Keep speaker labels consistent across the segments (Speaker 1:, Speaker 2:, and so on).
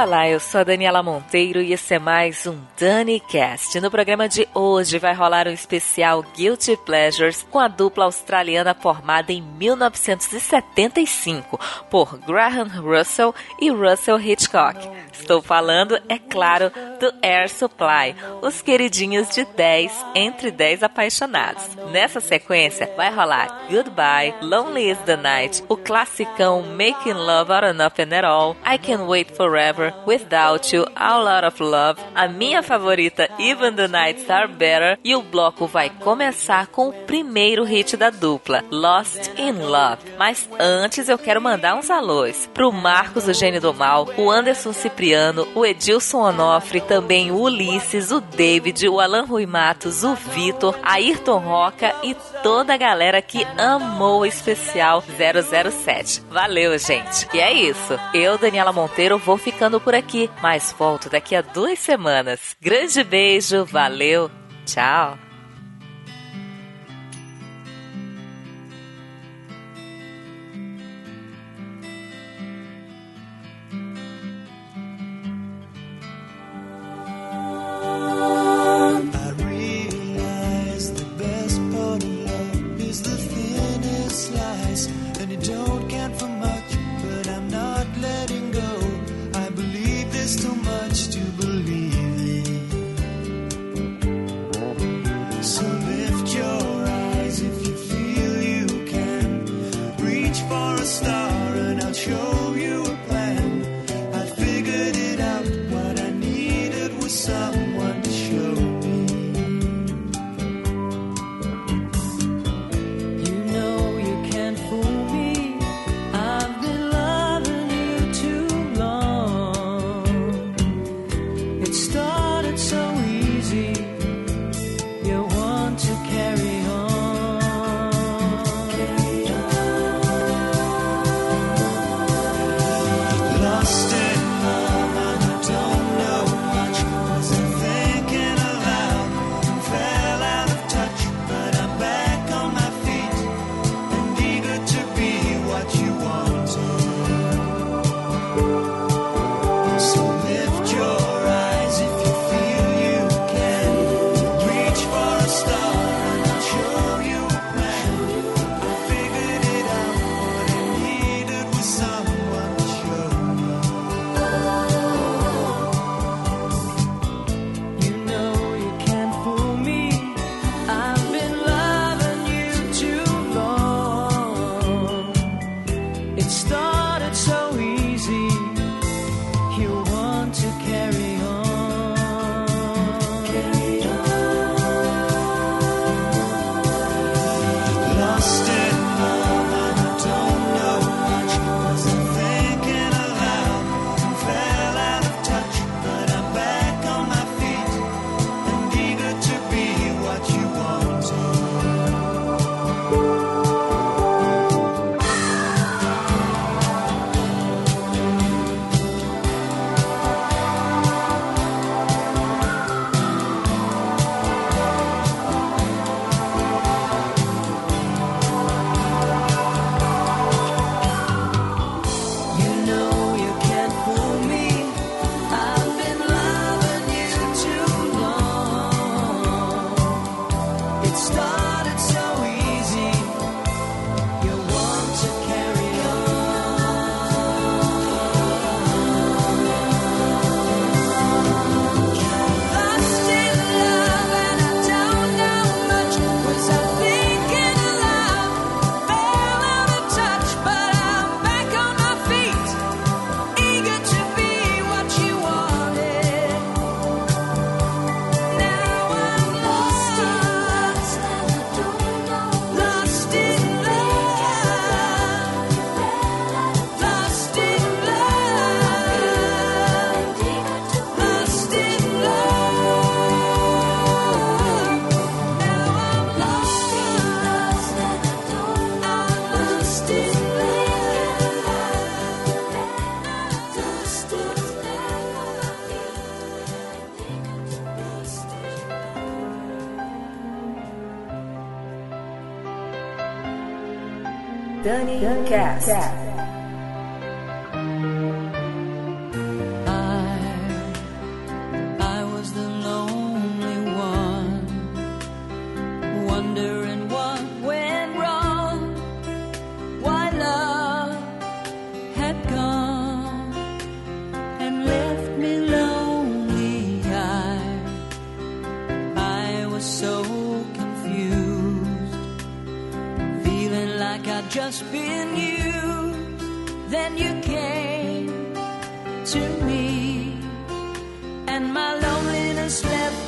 Speaker 1: Olá, eu sou a Daniela Monteiro e esse é mais um DaniCast. No programa de hoje vai rolar um especial Guilty Pleasures com a dupla australiana formada em 1975 por Graham Russell e Russell Hitchcock. Estou falando, é claro, do Air Supply, os queridinhos de 10 entre 10 apaixonados. Nessa sequência vai rolar Goodbye, Lonely is the Night, o classicão Making Love Out of Nothing at All, I Can Wait Forever, Without You, A Lot of Love, a minha favorita Even the Nights Are Better e o bloco vai começar com o primeiro hit da dupla, Lost in Love. Mas antes eu quero mandar uns alôs pro Marcos, o gênio do mal, o Anderson Cipriano, o Edilson Onofre, também o Ulisses, o David, o Alan Rui Matos, o Vitor, Ayrton Roca e toda a galera que amou o especial 007. Valeu, gente! E é isso. Eu, Daniela Monteiro, vou ficando ficando por aqui, mas volto daqui a duas semanas. Grande beijo, valeu, tchau!
Speaker 2: like I'd
Speaker 3: just been you. Then you came to me,
Speaker 2: and my loneliness left.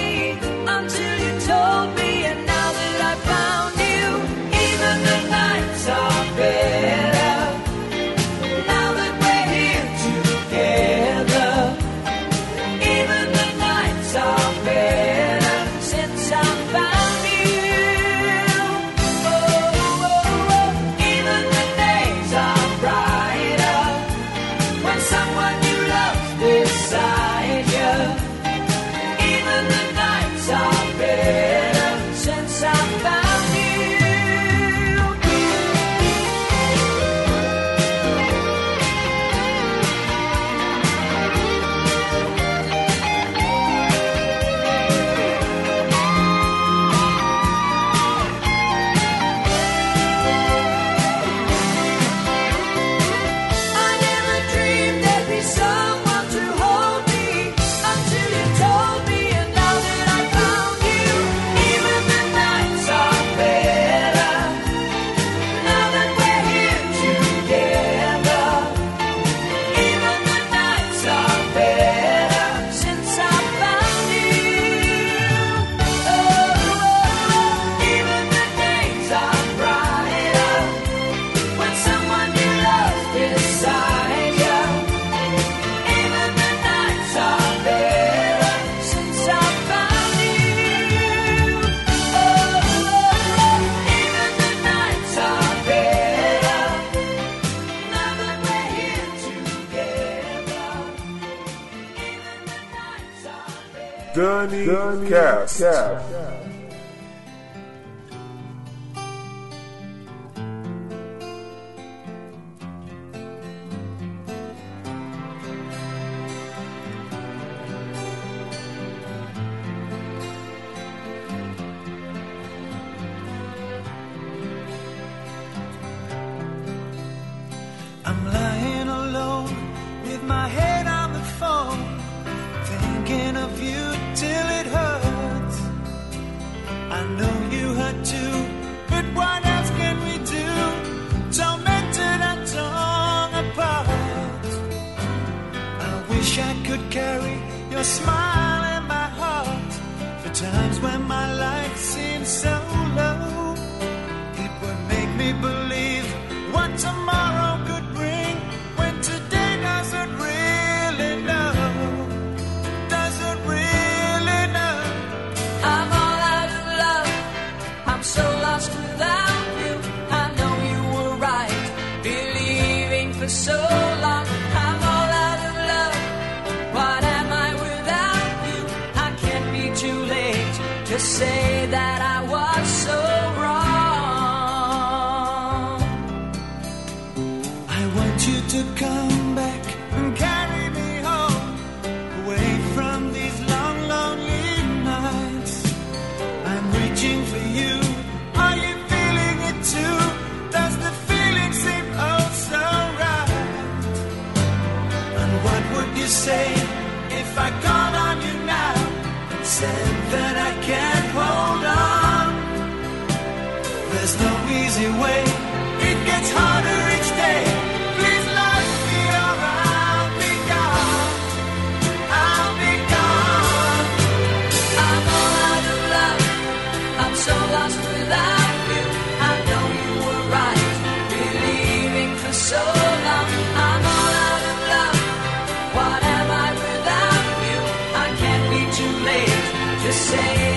Speaker 2: Johnny, Johnny Cast. Cast. for so long. I'm all out of love. What am I without you? I can't be too late to say. easy way. It gets harder each day. Please let me or I'll be gone. I'll be gone. I'm all out of love. I'm so lost without you. I know you were right, believing for so long. I'm all out of love. What am I without you? I can't be too late to say.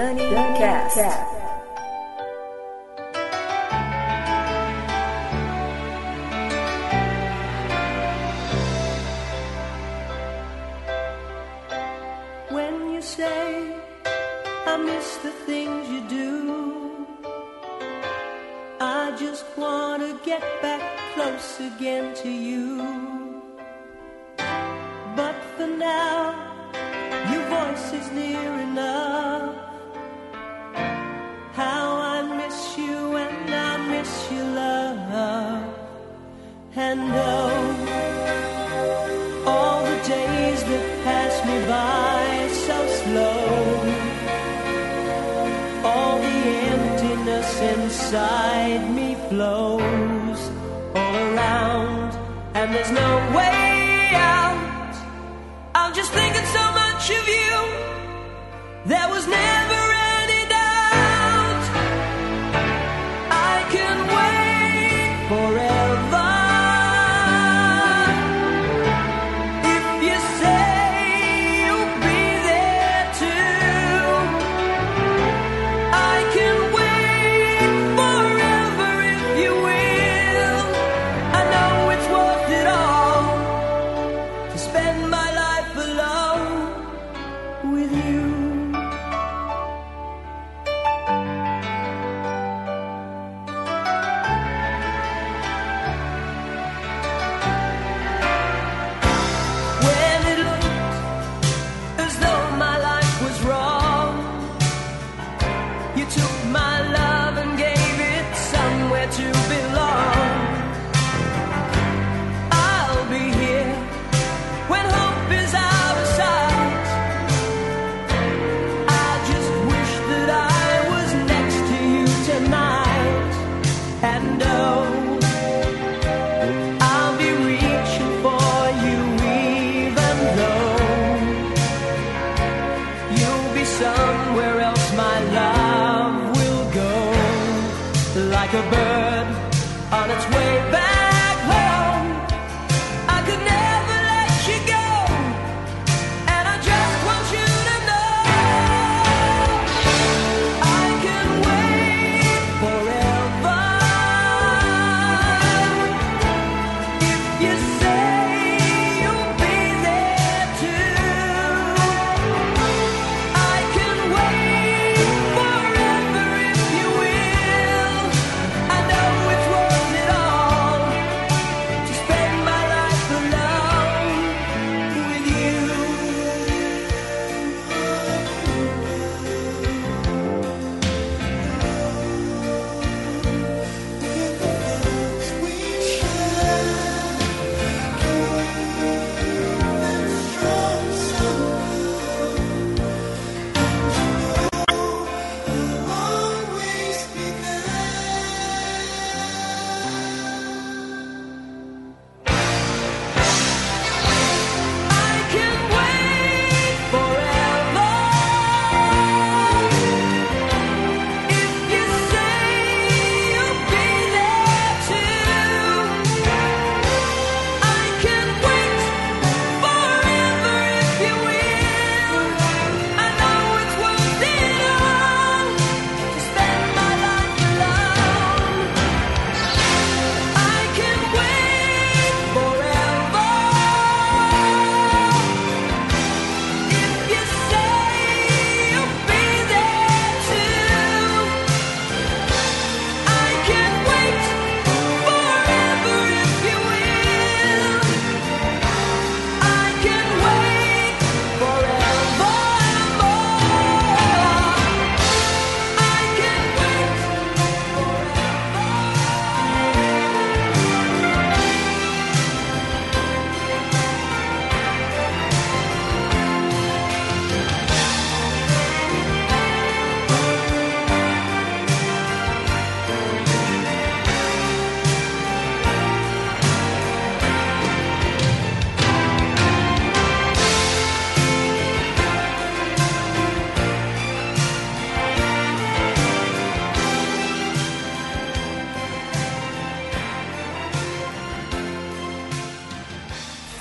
Speaker 3: Journey, Journey
Speaker 1: Cast. Cast.
Speaker 2: When you say, I miss the things you do, I just want to get back close again to you. But for now, your voice is near enough. there's no way out. I'm just thinking so much of you.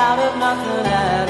Speaker 2: out of nothing at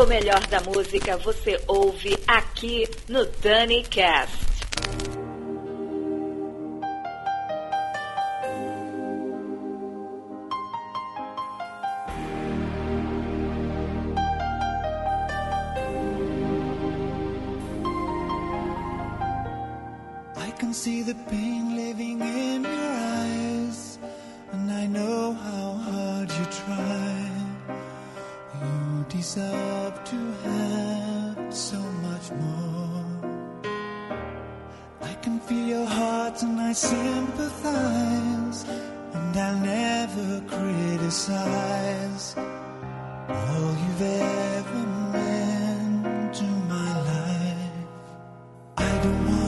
Speaker 4: O melhor da música você ouve aqui no Dani Cast.
Speaker 2: the one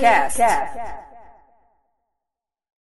Speaker 1: Dani, Cast.